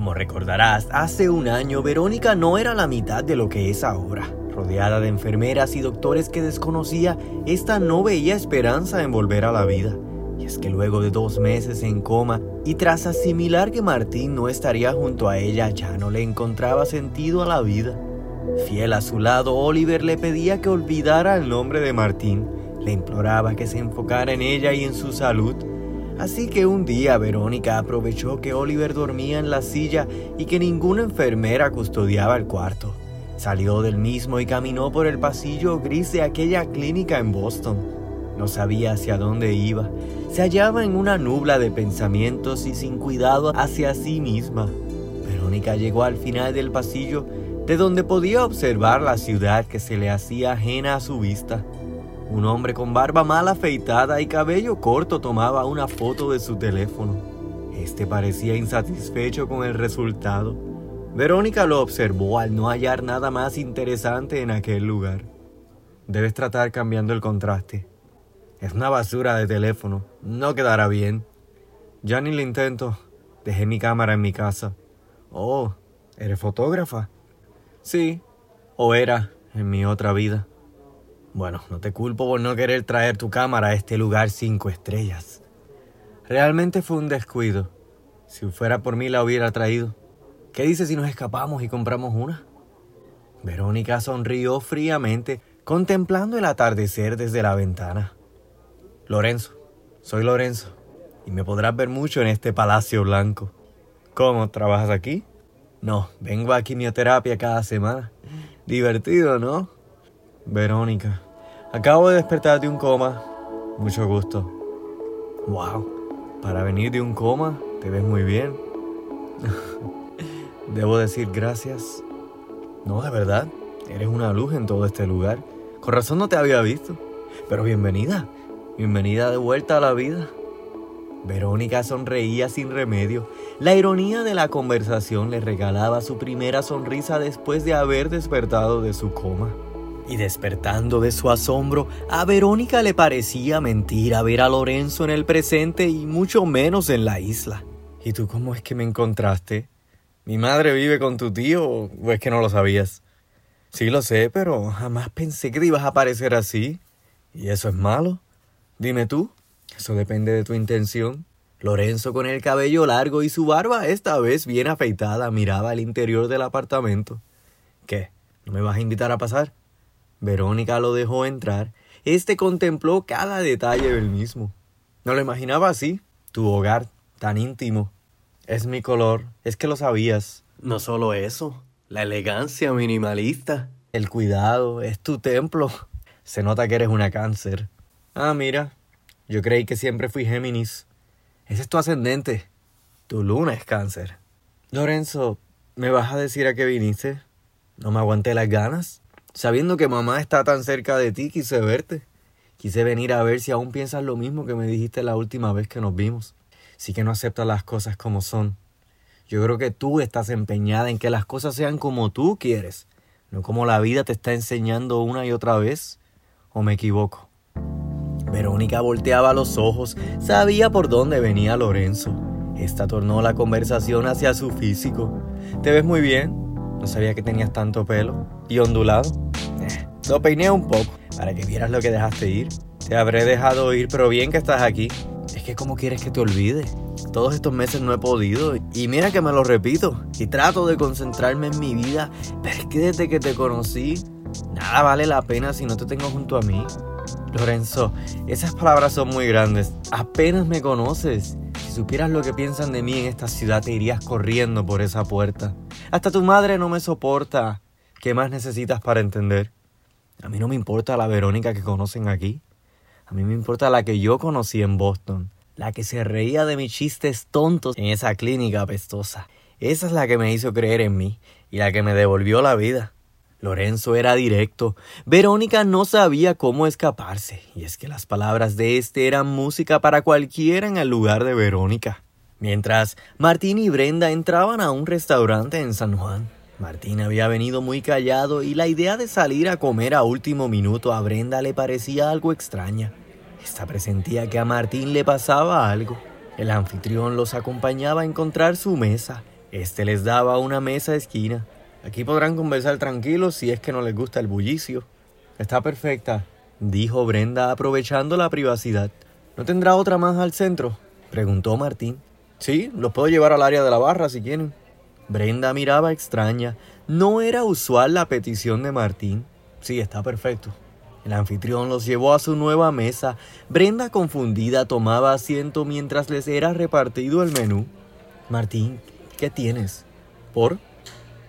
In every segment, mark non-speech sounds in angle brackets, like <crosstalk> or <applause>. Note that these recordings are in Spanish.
Como recordarás, hace un año Verónica no era la mitad de lo que es ahora. Rodeada de enfermeras y doctores que desconocía, esta no veía esperanza en volver a la vida. Y es que luego de dos meses en coma y tras asimilar que Martín no estaría junto a ella, ya no le encontraba sentido a la vida. Fiel a su lado, Oliver le pedía que olvidara el nombre de Martín, le imploraba que se enfocara en ella y en su salud. Así que un día Verónica aprovechó que Oliver dormía en la silla y que ninguna enfermera custodiaba el cuarto. Salió del mismo y caminó por el pasillo gris de aquella clínica en Boston. No sabía hacia dónde iba. Se hallaba en una nubla de pensamientos y sin cuidado hacia sí misma. Verónica llegó al final del pasillo de donde podía observar la ciudad que se le hacía ajena a su vista. Un hombre con barba mal afeitada y cabello corto tomaba una foto de su teléfono. Este parecía insatisfecho con el resultado. Verónica lo observó al no hallar nada más interesante en aquel lugar. Debes tratar cambiando el contraste. Es una basura de teléfono. No quedará bien. Ya ni lo intento. Dejé mi cámara en mi casa. Oh, ¿eres fotógrafa? Sí, o era en mi otra vida. Bueno, no te culpo por no querer traer tu cámara a este lugar cinco estrellas. Realmente fue un descuido. Si fuera por mí la hubiera traído. ¿Qué dices si nos escapamos y compramos una? Verónica sonrió fríamente, contemplando el atardecer desde la ventana. Lorenzo, soy Lorenzo, y me podrás ver mucho en este palacio blanco. ¿Cómo? ¿Trabajas aquí? No, vengo a quimioterapia cada semana. Divertido, ¿no? Verónica, acabo de despertar de un coma. Mucho gusto. Wow, para venir de un coma, te ves muy bien. <laughs> Debo decir gracias. No, de verdad, eres una luz en todo este lugar. Con razón no te había visto. Pero bienvenida, bienvenida de vuelta a la vida. Verónica sonreía sin remedio. La ironía de la conversación le regalaba su primera sonrisa después de haber despertado de su coma. Y despertando de su asombro, a Verónica le parecía mentira ver a Lorenzo en el presente y mucho menos en la isla. ¿Y tú cómo es que me encontraste? ¿Mi madre vive con tu tío o es que no lo sabías? Sí lo sé, pero jamás pensé que te ibas a aparecer así. ¿Y eso es malo? Dime tú. Eso depende de tu intención. Lorenzo con el cabello largo y su barba esta vez bien afeitada miraba al interior del apartamento. ¿Qué? ¿No me vas a invitar a pasar? Verónica lo dejó entrar. Este contempló cada detalle del mismo. No lo imaginaba así. Tu hogar, tan íntimo. Es mi color, es que lo sabías. No solo eso, la elegancia minimalista. El cuidado, es tu templo. Se nota que eres una cáncer. Ah, mira, yo creí que siempre fui Géminis. Ese es tu ascendente. Tu luna es cáncer. Lorenzo, ¿me vas a decir a qué viniste? No me aguanté las ganas. Sabiendo que mamá está tan cerca de ti, quise verte. Quise venir a ver si aún piensas lo mismo que me dijiste la última vez que nos vimos. Sí que no aceptas las cosas como son. Yo creo que tú estás empeñada en que las cosas sean como tú quieres, no como la vida te está enseñando una y otra vez. ¿O me equivoco? Verónica volteaba los ojos, sabía por dónde venía Lorenzo. Esta tornó la conversación hacia su físico. Te ves muy bien. No sabía que tenías tanto pelo. ¿Y ondulado? Eh, lo peiné un poco, para que vieras lo que dejaste ir. Te habré dejado ir, pero bien que estás aquí. Es que ¿cómo quieres que te olvide? Todos estos meses no he podido. Y mira que me lo repito. Y trato de concentrarme en mi vida. Pero es que desde que te conocí, nada vale la pena si no te tengo junto a mí. Lorenzo, esas palabras son muy grandes. Apenas me conoces. Si supieras lo que piensan de mí en esta ciudad, te irías corriendo por esa puerta. Hasta tu madre no me soporta. ¿Qué más necesitas para entender? A mí no me importa la Verónica que conocen aquí. A mí me importa la que yo conocí en Boston. La que se reía de mis chistes tontos en esa clínica apestosa. Esa es la que me hizo creer en mí y la que me devolvió la vida. Lorenzo era directo. Verónica no sabía cómo escaparse, y es que las palabras de este eran música para cualquiera en el lugar de Verónica. Mientras Martín y Brenda entraban a un restaurante en San Juan. Martín había venido muy callado y la idea de salir a comer a último minuto a Brenda le parecía algo extraña. Esta presentía que a Martín le pasaba algo. El anfitrión los acompañaba a encontrar su mesa Este les daba una mesa esquina. Aquí podrán conversar tranquilos si es que no les gusta el bullicio. Está perfecta, dijo Brenda aprovechando la privacidad. ¿No tendrá otra más al centro? preguntó Martín. Sí, los puedo llevar al área de la barra si quieren. Brenda miraba extraña. No era usual la petición de Martín. Sí, está perfecto. El anfitrión los llevó a su nueva mesa. Brenda, confundida, tomaba asiento mientras les era repartido el menú. Martín, ¿qué tienes? ¿Por?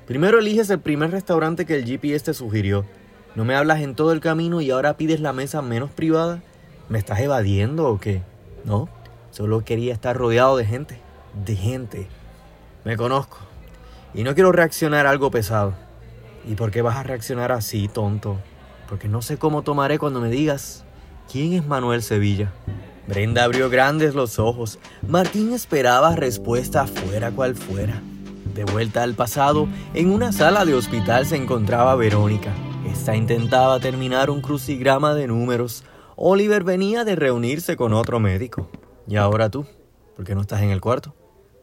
Primero eliges el primer restaurante que el GPS te sugirió. No me hablas en todo el camino y ahora pides la mesa menos privada. ¿Me estás evadiendo o qué? No, solo quería estar rodeado de gente. De gente. Me conozco. Y no quiero reaccionar algo pesado. ¿Y por qué vas a reaccionar así, tonto? porque no sé cómo tomaré cuando me digas, ¿quién es Manuel Sevilla? Brenda abrió grandes los ojos. Martín esperaba respuesta fuera cual fuera. De vuelta al pasado, en una sala de hospital se encontraba Verónica. Esta intentaba terminar un crucigrama de números. Oliver venía de reunirse con otro médico. ¿Y ahora tú? ¿Por qué no estás en el cuarto?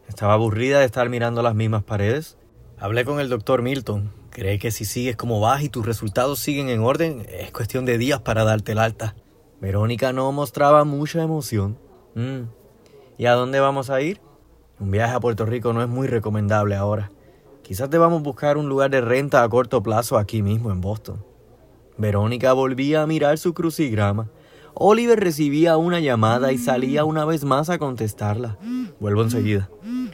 ¿Estaba aburrida de estar mirando las mismas paredes? Hablé con el doctor Milton. Cree que si sigues como vas y tus resultados siguen en orden, es cuestión de días para darte el alta. Verónica no mostraba mucha emoción. Mm. ¿Y a dónde vamos a ir? Un viaje a Puerto Rico no es muy recomendable ahora. Quizás debamos buscar un lugar de renta a corto plazo aquí mismo en Boston. Verónica volvía a mirar su crucigrama. Oliver recibía una llamada y salía una vez más a contestarla. Vuelvo enseguida.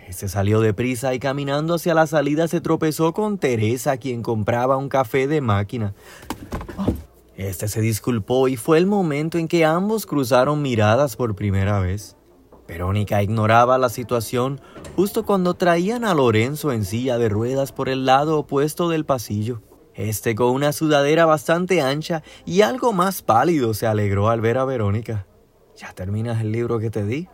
Se salió deprisa y caminando hacia la salida se tropezó con Teresa, quien compraba un café de máquina. Este se disculpó y fue el momento en que ambos cruzaron miradas por primera vez. Verónica ignoraba la situación justo cuando traían a Lorenzo en silla de ruedas por el lado opuesto del pasillo. Este con una sudadera bastante ancha y algo más pálido se alegró al ver a Verónica. ¿Ya terminas el libro que te di?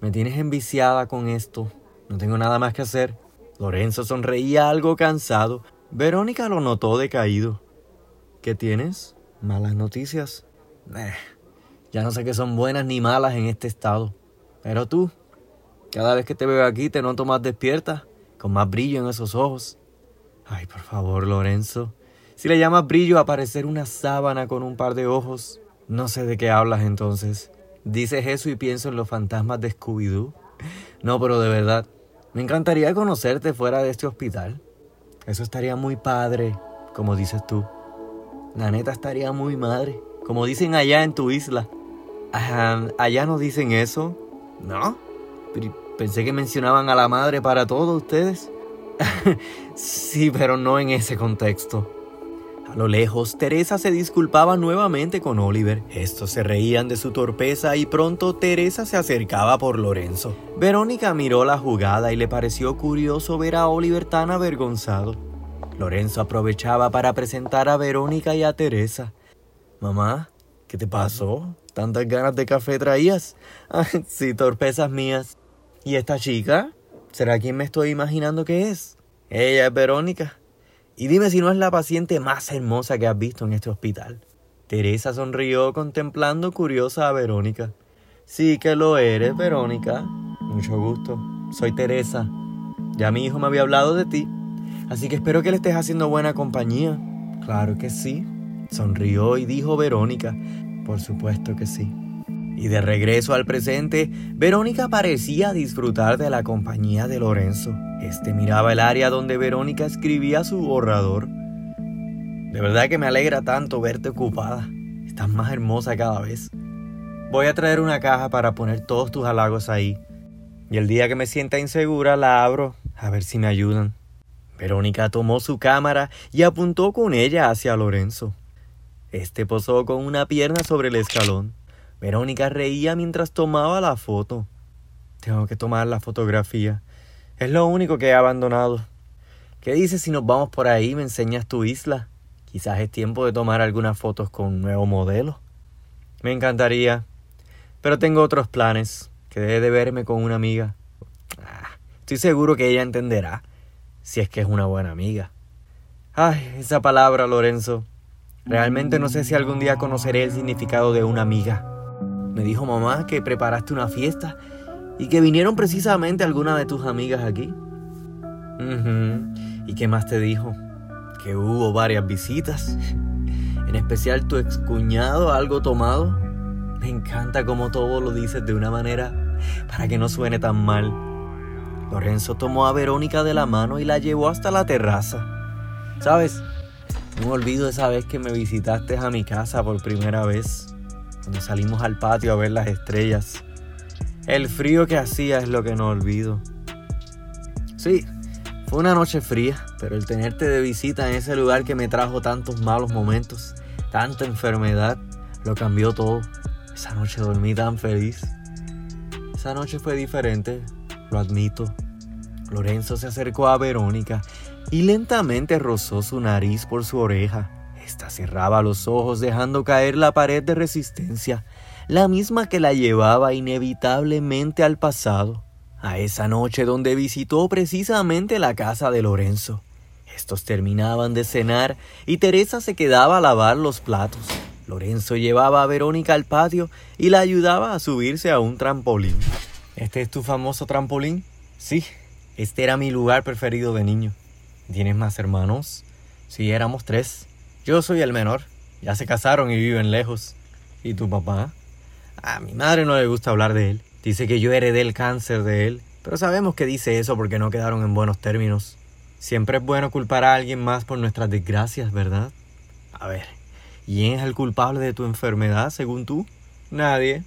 Me tienes enviciada con esto, no tengo nada más que hacer. Lorenzo sonreía algo cansado. Verónica lo notó decaído. ¿Qué tienes? Malas noticias. Eh, ya no sé qué son buenas ni malas en este estado. Pero tú, cada vez que te veo aquí te noto más despierta, con más brillo en esos ojos. Ay, por favor, Lorenzo. Si le llamas brillo a parecer una sábana con un par de ojos, no sé de qué hablas entonces. Dices eso y pienso en los fantasmas de Scooby-Doo. No, pero de verdad, me encantaría conocerte fuera de este hospital. Eso estaría muy padre, como dices tú. La neta estaría muy madre, como dicen allá en tu isla. allá no dicen eso, ¿no? Pensé que mencionaban a la madre para todos ustedes. <laughs> sí, pero no en ese contexto. A lo lejos, Teresa se disculpaba nuevamente con Oliver. Estos se reían de su torpeza y pronto Teresa se acercaba por Lorenzo. Verónica miró la jugada y le pareció curioso ver a Oliver tan avergonzado. Lorenzo aprovechaba para presentar a Verónica y a Teresa. Mamá, ¿qué te pasó? ¿Tantas ganas de café traías? <laughs> sí, torpezas mías. ¿Y esta chica? ¿Será quien me estoy imaginando que es? Ella es Verónica. Y dime si no es la paciente más hermosa que has visto en este hospital. Teresa sonrió contemplando curiosa a Verónica. Sí que lo eres, Verónica. Mucho gusto. Soy Teresa. Ya mi hijo me había hablado de ti. Así que espero que le estés haciendo buena compañía. Claro que sí. Sonrió y dijo Verónica. Por supuesto que sí. Y de regreso al presente, Verónica parecía disfrutar de la compañía de Lorenzo. Este miraba el área donde Verónica escribía su borrador. De verdad que me alegra tanto verte ocupada. Estás más hermosa cada vez. Voy a traer una caja para poner todos tus halagos ahí. Y el día que me sienta insegura la abro a ver si me ayudan. Verónica tomó su cámara y apuntó con ella hacia Lorenzo. Este posó con una pierna sobre el escalón. Verónica reía mientras tomaba la foto. Tengo que tomar la fotografía. Es lo único que he abandonado. ¿Qué dices si nos vamos por ahí y me enseñas tu isla? Quizás es tiempo de tomar algunas fotos con un nuevo modelo. Me encantaría. Pero tengo otros planes. Que debe de verme con una amiga. Ah, estoy seguro que ella entenderá. Si es que es una buena amiga. Ay, esa palabra, Lorenzo. Realmente no sé si algún día conoceré el significado de una amiga. Me dijo mamá que preparaste una fiesta y que vinieron precisamente algunas de tus amigas aquí. ¿Y qué más te dijo? Que hubo varias visitas. En especial tu excuñado, algo tomado. Me encanta cómo todo lo dices de una manera para que no suene tan mal. Lorenzo tomó a Verónica de la mano y la llevó hasta la terraza. ¿Sabes? No me olvido esa vez que me visitaste a mi casa por primera vez, cuando salimos al patio a ver las estrellas. El frío que hacía es lo que no olvido. Sí, fue una noche fría, pero el tenerte de visita en ese lugar que me trajo tantos malos momentos, tanta enfermedad, lo cambió todo. Esa noche dormí tan feliz. Esa noche fue diferente, lo admito. Lorenzo se acercó a Verónica y lentamente rozó su nariz por su oreja. Esta cerraba los ojos dejando caer la pared de resistencia, la misma que la llevaba inevitablemente al pasado, a esa noche donde visitó precisamente la casa de Lorenzo. Estos terminaban de cenar y Teresa se quedaba a lavar los platos. Lorenzo llevaba a Verónica al patio y la ayudaba a subirse a un trampolín. ¿Este es tu famoso trampolín? Sí, este era mi lugar preferido de niño. ¿Tienes más hermanos? Sí, éramos tres. Yo soy el menor. Ya se casaron y viven lejos. ¿Y tu papá? A mi madre no le gusta hablar de él. Dice que yo heredé el cáncer de él. Pero sabemos que dice eso porque no quedaron en buenos términos. Siempre es bueno culpar a alguien más por nuestras desgracias, ¿verdad? A ver, ¿quién es el culpable de tu enfermedad según tú? Nadie.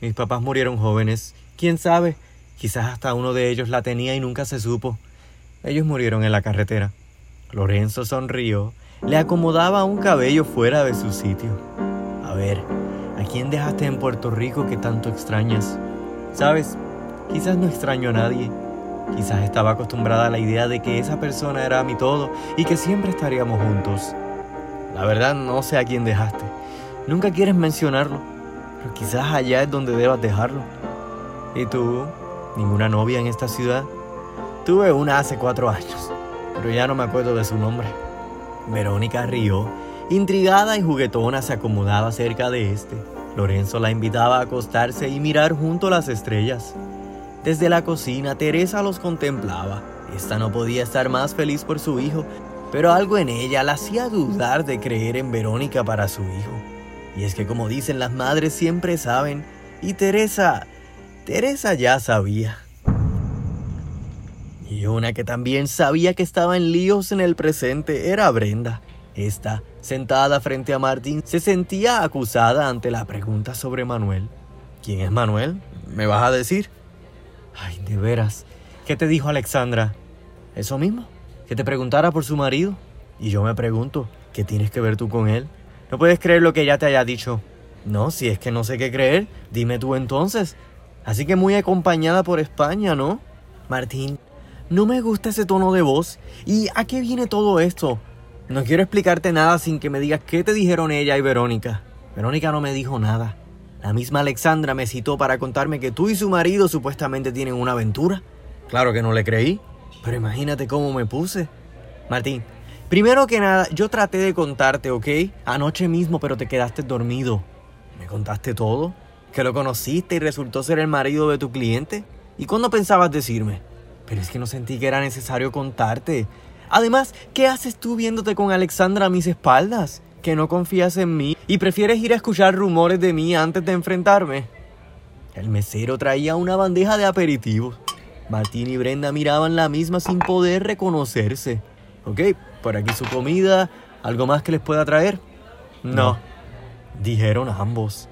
Mis papás murieron jóvenes. ¿Quién sabe? Quizás hasta uno de ellos la tenía y nunca se supo. Ellos murieron en la carretera. Lorenzo sonrió, le acomodaba un cabello fuera de su sitio. A ver, ¿a quién dejaste en Puerto Rico que tanto extrañas? Sabes, quizás no extraño a nadie. Quizás estaba acostumbrada a la idea de que esa persona era mi todo y que siempre estaríamos juntos. La verdad no sé a quién dejaste. Nunca quieres mencionarlo, pero quizás allá es donde debas dejarlo. ¿Y tú? ¿Ninguna novia en esta ciudad? Tuve una hace cuatro años, pero ya no me acuerdo de su nombre. Verónica rió. Intrigada y juguetona se acomodaba cerca de este. Lorenzo la invitaba a acostarse y mirar junto las estrellas. Desde la cocina, Teresa los contemplaba. Esta no podía estar más feliz por su hijo, pero algo en ella la hacía dudar de creer en Verónica para su hijo. Y es que como dicen las madres siempre saben, y Teresa, Teresa ya sabía. Y una que también sabía que estaba en líos en el presente era Brenda. Esta, sentada frente a Martín, se sentía acusada ante la pregunta sobre Manuel. ¿Quién es Manuel? ¿Me vas a decir? Ay, de veras. ¿Qué te dijo Alexandra? Eso mismo, que te preguntara por su marido. Y yo me pregunto, ¿qué tienes que ver tú con él? No puedes creer lo que ella te haya dicho. No, si es que no sé qué creer, dime tú entonces. Así que muy acompañada por España, ¿no? Martín, no me gusta ese tono de voz. ¿Y a qué viene todo esto? No quiero explicarte nada sin que me digas qué te dijeron ella y Verónica. Verónica no me dijo nada. La misma Alexandra me citó para contarme que tú y su marido supuestamente tienen una aventura. Claro que no le creí, pero imagínate cómo me puse. Martín, primero que nada, yo traté de contarte, ¿ok? Anoche mismo, pero te quedaste dormido. ¿Me contaste todo? ¿Que lo conociste y resultó ser el marido de tu cliente? ¿Y cuándo pensabas decirme? Pero es que no sentí que era necesario contarte. Además, ¿qué haces tú viéndote con Alexandra a mis espaldas? ¿Que no confías en mí y prefieres ir a escuchar rumores de mí antes de enfrentarme? El mesero traía una bandeja de aperitivos. Martín y Brenda miraban la misma sin poder reconocerse. Ok, por aquí su comida. ¿Algo más que les pueda traer? No, dijeron ambos.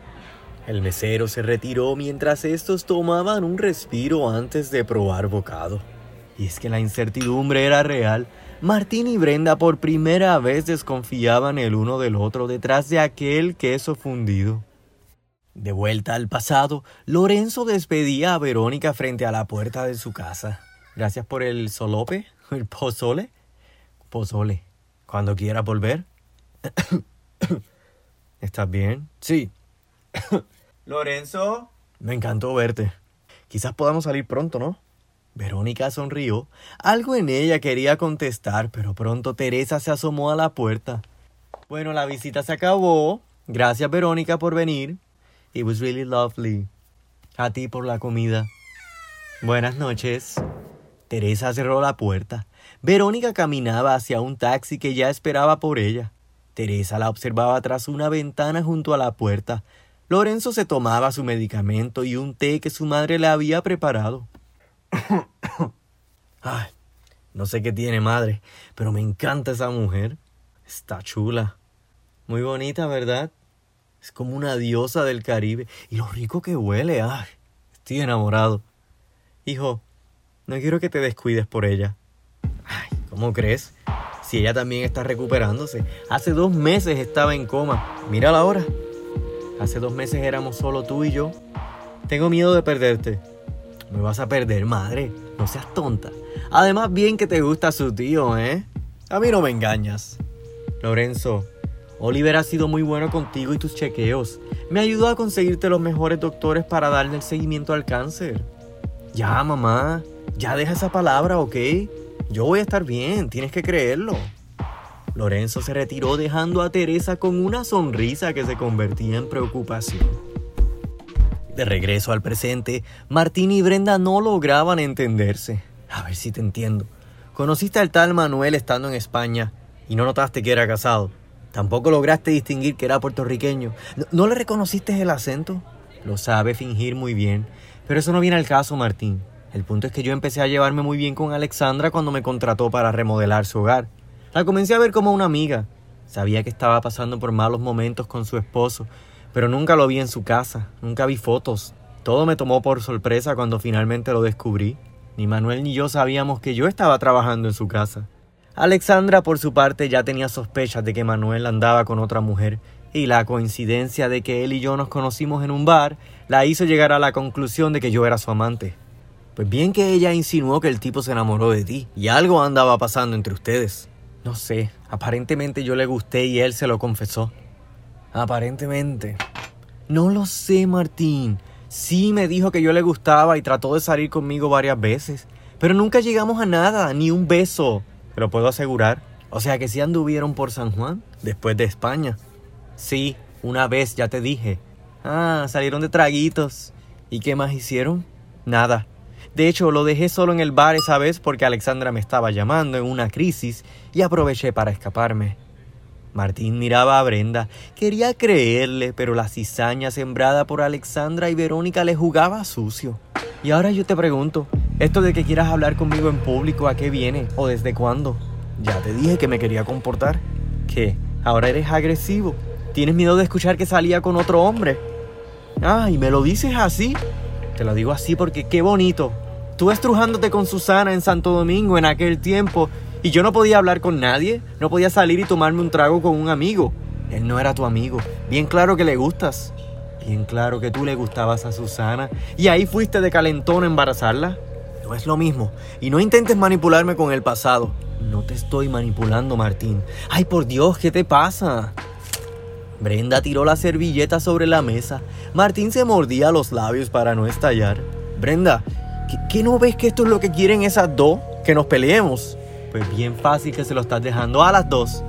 El mesero se retiró mientras estos tomaban un respiro antes de probar bocado. Y es que la incertidumbre era real. Martín y Brenda por primera vez desconfiaban el uno del otro detrás de aquel queso fundido. De vuelta al pasado, Lorenzo despedía a Verónica frente a la puerta de su casa. Gracias por el solope, <laughs> el pozole. Pozole. Cuando quiera volver. <coughs> ¿Estás bien? Sí. <coughs> Lorenzo. Me encantó verte. Quizás podamos salir pronto, ¿no? Verónica sonrió. Algo en ella quería contestar, pero pronto Teresa se asomó a la puerta. Bueno, la visita se acabó. Gracias, Verónica, por venir. It was really lovely. A ti por la comida. Buenas noches. Teresa cerró la puerta. Verónica caminaba hacia un taxi que ya esperaba por ella. Teresa la observaba tras una ventana junto a la puerta. Lorenzo se tomaba su medicamento y un té que su madre le había preparado. <coughs> Ay, no sé qué tiene madre, pero me encanta esa mujer. Está chula. Muy bonita, ¿verdad? Es como una diosa del Caribe. Y lo rico que huele. Ay, estoy enamorado. Hijo, no quiero que te descuides por ella. Ay, ¿cómo crees? Si ella también está recuperándose. Hace dos meses estaba en coma. Mírala ahora. Hace dos meses éramos solo tú y yo. Tengo miedo de perderte. Me vas a perder, madre. No seas tonta. Además, bien que te gusta su tío, ¿eh? A mí no me engañas. Lorenzo, Oliver ha sido muy bueno contigo y tus chequeos. Me ayudó a conseguirte los mejores doctores para darle el seguimiento al cáncer. Ya, mamá. Ya deja esa palabra, ¿ok? Yo voy a estar bien, tienes que creerlo. Lorenzo se retiró dejando a Teresa con una sonrisa que se convertía en preocupación. De regreso al presente, Martín y Brenda no lograban entenderse. A ver si te entiendo. Conociste al tal Manuel estando en España y no notaste que era casado. Tampoco lograste distinguir que era puertorriqueño. ¿No, ¿No, le reconociste el acento? Lo sabe fingir muy bien. Pero eso no viene al caso, Martín. El punto es que yo empecé a llevarme muy bien con Alexandra cuando me contrató para remodelar su hogar. La comencé a ver como una amiga. Sabía que estaba pasando por malos momentos con su esposo, pero nunca lo vi en su casa, nunca vi fotos. Todo me tomó por sorpresa cuando finalmente lo descubrí. Ni Manuel ni yo sabíamos que yo estaba trabajando en su casa. Alexandra, por su parte, ya tenía sospechas de que Manuel andaba con otra mujer, y la coincidencia de que él y yo nos conocimos en un bar la hizo llegar a la conclusión de que yo era su amante. Pues bien que ella insinuó que el tipo se enamoró de ti, y algo andaba pasando entre ustedes. No sé, aparentemente yo le gusté y él se lo confesó. Aparentemente. No lo sé, Martín. Sí me dijo que yo le gustaba y trató de salir conmigo varias veces. Pero nunca llegamos a nada, ni un beso. Te lo puedo asegurar. O sea que sí anduvieron por San Juan, después de España. Sí, una vez ya te dije. Ah, salieron de traguitos. ¿Y qué más hicieron? Nada. De hecho, lo dejé solo en el bar esa vez porque Alexandra me estaba llamando en una crisis y aproveché para escaparme. Martín miraba a Brenda, quería creerle, pero la cizaña sembrada por Alexandra y Verónica le jugaba sucio. Y ahora yo te pregunto, ¿esto de que quieras hablar conmigo en público a qué viene o desde cuándo? Ya te dije que me quería comportar. ¿Qué? ¿Ahora eres agresivo? ¿Tienes miedo de escuchar que salía con otro hombre? Ah, ¿y me lo dices así? Te lo digo así porque qué bonito. Tú estrujándote con Susana en Santo Domingo en aquel tiempo y yo no podía hablar con nadie, no podía salir y tomarme un trago con un amigo. Él no era tu amigo. Bien claro que le gustas. Bien claro que tú le gustabas a Susana. Y ahí fuiste de calentón a embarazarla. No es lo mismo. Y no intentes manipularme con el pasado. No te estoy manipulando, Martín. Ay, por Dios, ¿qué te pasa? Brenda tiró la servilleta sobre la mesa. Martín se mordía los labios para no estallar. Brenda, ¿qué, no ves que esto es lo que quieren esas dos? Que nos peleemos. Pues bien fácil que se lo estás dejando a las dos.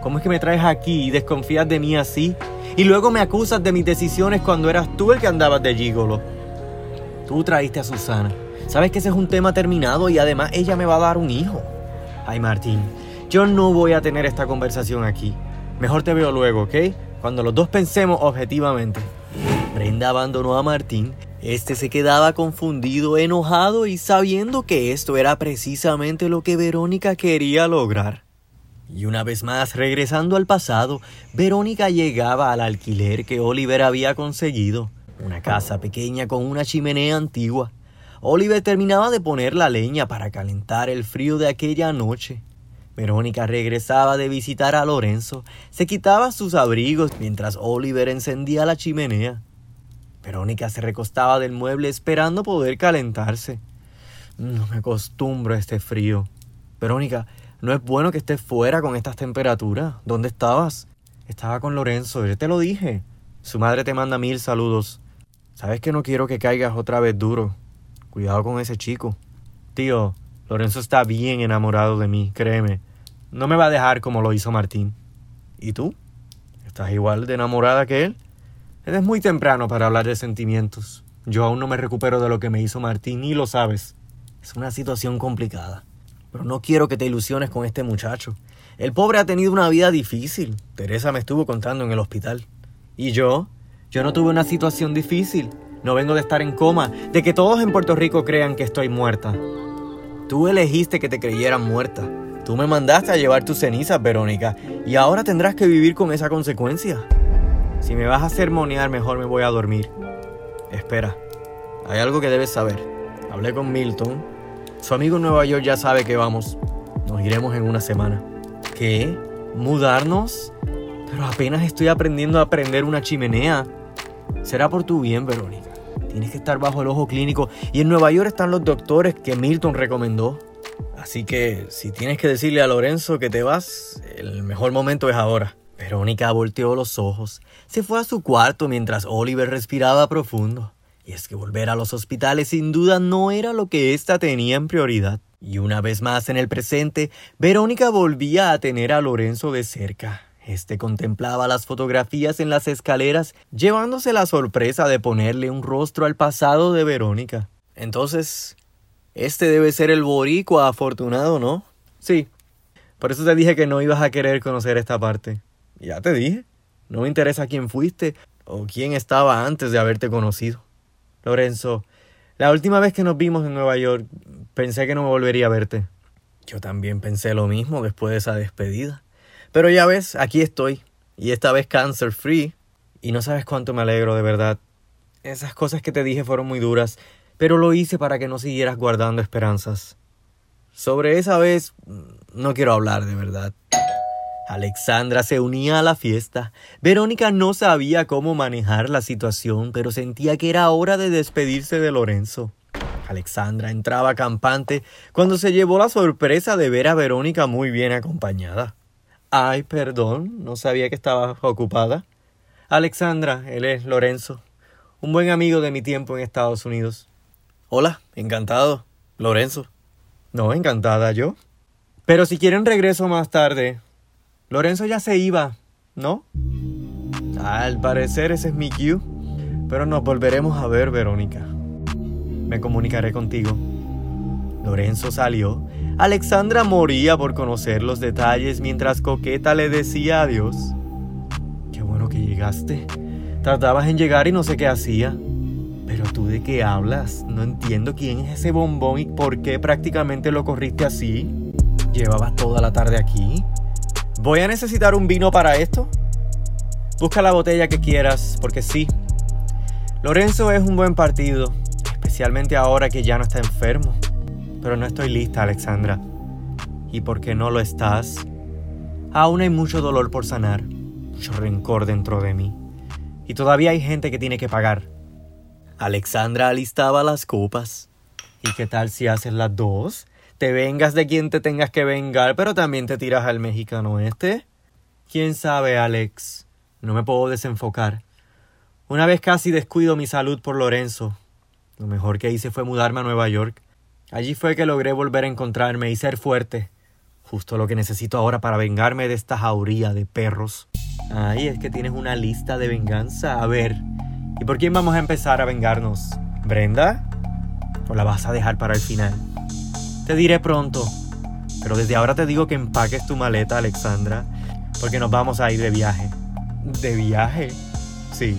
¿Cómo es que me traes aquí y desconfías de mí así? Y luego me acusas de mis decisiones cuando eras tú el que andabas de gigolo. Tú traíste a Susana. Sabes que ese es un tema terminado y además ella me va a dar un hijo. Ay, Martín, yo no voy a tener esta conversación aquí. Mejor te veo luego, ¿ok? Cuando los dos pensemos objetivamente. Brenda abandonó a Martín este se quedaba confundido, enojado y sabiendo que esto era precisamente lo que Verónica quería lograr. Y una vez más, regresando al pasado, Verónica llegaba al alquiler que Oliver había conseguido, una casa pequeña con una chimenea antigua. Oliver terminaba de poner la leña para calentar el frío de aquella noche. Verónica regresaba de visitar a Lorenzo, se quitaba sus abrigos mientras Oliver encendía la chimenea. Verónica se recostaba del mueble esperando poder calentarse. No me acostumbro a este frío. Verónica, no es bueno que estés fuera con estas temperaturas. ¿Dónde estabas? Estaba con Lorenzo, yo te lo dije. Su madre te manda mil saludos. Sabes que no quiero que caigas otra vez duro. Cuidado con ese chico. Tío, Lorenzo está bien enamorado de mí, créeme. No me va a dejar como lo hizo Martín. ¿Y tú? ¿Estás igual de enamorada que él? Es muy temprano para hablar de sentimientos. Yo aún no me recupero de lo que me hizo Martín y lo sabes. Es una situación complicada. Pero no quiero que te ilusiones con este muchacho. El pobre ha tenido una vida difícil. Teresa me estuvo contando en el hospital. ¿Y yo? Yo no tuve una situación difícil. No vengo de estar en coma, de que todos en Puerto Rico crean que estoy muerta. Tú elegiste que te creyeran muerta. Tú me mandaste a llevar tus cenizas, Verónica, y ahora tendrás que vivir con esa consecuencia. Si me vas a sermonear, mejor me voy a dormir. Espera, hay algo que debes saber. Hablé con Milton. Su amigo en Nueva York ya sabe que vamos. Nos iremos en una semana. ¿Qué? ¿Mudarnos? Pero apenas estoy aprendiendo a prender una chimenea. Será por tu bien, Verónica. Tienes que estar bajo el ojo clínico y en Nueva York están los doctores que Milton recomendó. Así que si tienes que decirle a Lorenzo que te vas, el mejor momento es ahora. Verónica volteó los ojos. Se fue a su cuarto mientras Oliver respiraba profundo. Y es que volver a los hospitales sin duda no era lo que ésta tenía en prioridad. Y una vez más en el presente, Verónica volvía a tener a Lorenzo de cerca. Este contemplaba las fotografías en las escaleras, llevándose la sorpresa de ponerle un rostro al pasado de Verónica. Entonces, este debe ser el boricua afortunado, ¿no? Sí. Por eso te dije que no ibas a querer conocer esta parte. Ya te dije. No me interesa quién fuiste o quién estaba antes de haberte conocido. Lorenzo, la última vez que nos vimos en Nueva York, pensé que no volvería a verte. Yo también pensé lo mismo después de esa despedida. Pero ya ves, aquí estoy. Y esta vez cancer free. Y no sabes cuánto me alegro, de verdad. Esas cosas que te dije fueron muy duras, pero lo hice para que no siguieras guardando esperanzas. Sobre esa vez no quiero hablar, de verdad. Alexandra se unía a la fiesta. Verónica no sabía cómo manejar la situación, pero sentía que era hora de despedirse de Lorenzo. Alexandra entraba campante cuando se llevó la sorpresa de ver a Verónica muy bien acompañada. Ay, perdón, no sabía que estaba ocupada. Alexandra, él es Lorenzo, un buen amigo de mi tiempo en Estados Unidos. Hola, encantado. Lorenzo. No, encantada yo. Pero si quieren regreso más tarde. Lorenzo ya se iba, ¿no? Al parecer ese es mi cue. Pero nos volveremos a ver, Verónica. Me comunicaré contigo. Lorenzo salió Alexandra moría por conocer los detalles mientras Coqueta le decía adiós. Qué bueno que llegaste. Tardabas en llegar y no sé qué hacía. Pero tú de qué hablas? No entiendo quién es ese bombón y por qué prácticamente lo corriste así. Llevabas toda la tarde aquí. ¿Voy a necesitar un vino para esto? Busca la botella que quieras, porque sí. Lorenzo es un buen partido, especialmente ahora que ya no está enfermo. Pero no estoy lista, Alexandra. ¿Y por qué no lo estás? Aún hay mucho dolor por sanar, mucho rencor dentro de mí. Y todavía hay gente que tiene que pagar. Alexandra alistaba las copas. ¿Y qué tal si haces las dos? Te vengas de quien te tengas que vengar, pero también te tiras al mexicano este. ¿Quién sabe, Alex? No me puedo desenfocar. Una vez casi descuido mi salud por Lorenzo. Lo mejor que hice fue mudarme a Nueva York. Allí fue que logré volver a encontrarme y ser fuerte. Justo lo que necesito ahora para vengarme de esta jauría de perros. Ay, es que tienes una lista de venganza. A ver, ¿y por quién vamos a empezar a vengarnos? ¿Brenda? ¿O la vas a dejar para el final? Te diré pronto. Pero desde ahora te digo que empaques tu maleta, Alexandra, porque nos vamos a ir de viaje. ¿De viaje? Sí.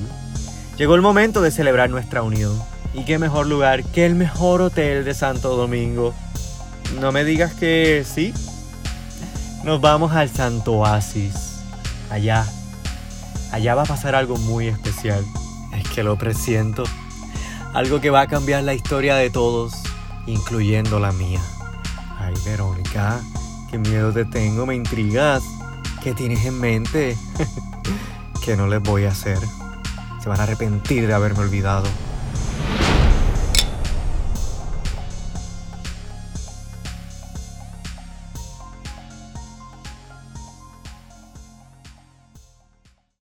Llegó el momento de celebrar nuestra unión. Y qué mejor lugar que el mejor hotel de Santo Domingo. No me digas que sí. Nos vamos al Santo Oasis. Allá. Allá va a pasar algo muy especial. Es que lo presiento. Algo que va a cambiar la historia de todos, incluyendo la mía. Ay, Verónica, qué miedo te tengo, me intrigas. ¿Qué tienes en mente? <laughs> que no les voy a hacer. Se van a arrepentir de haberme olvidado.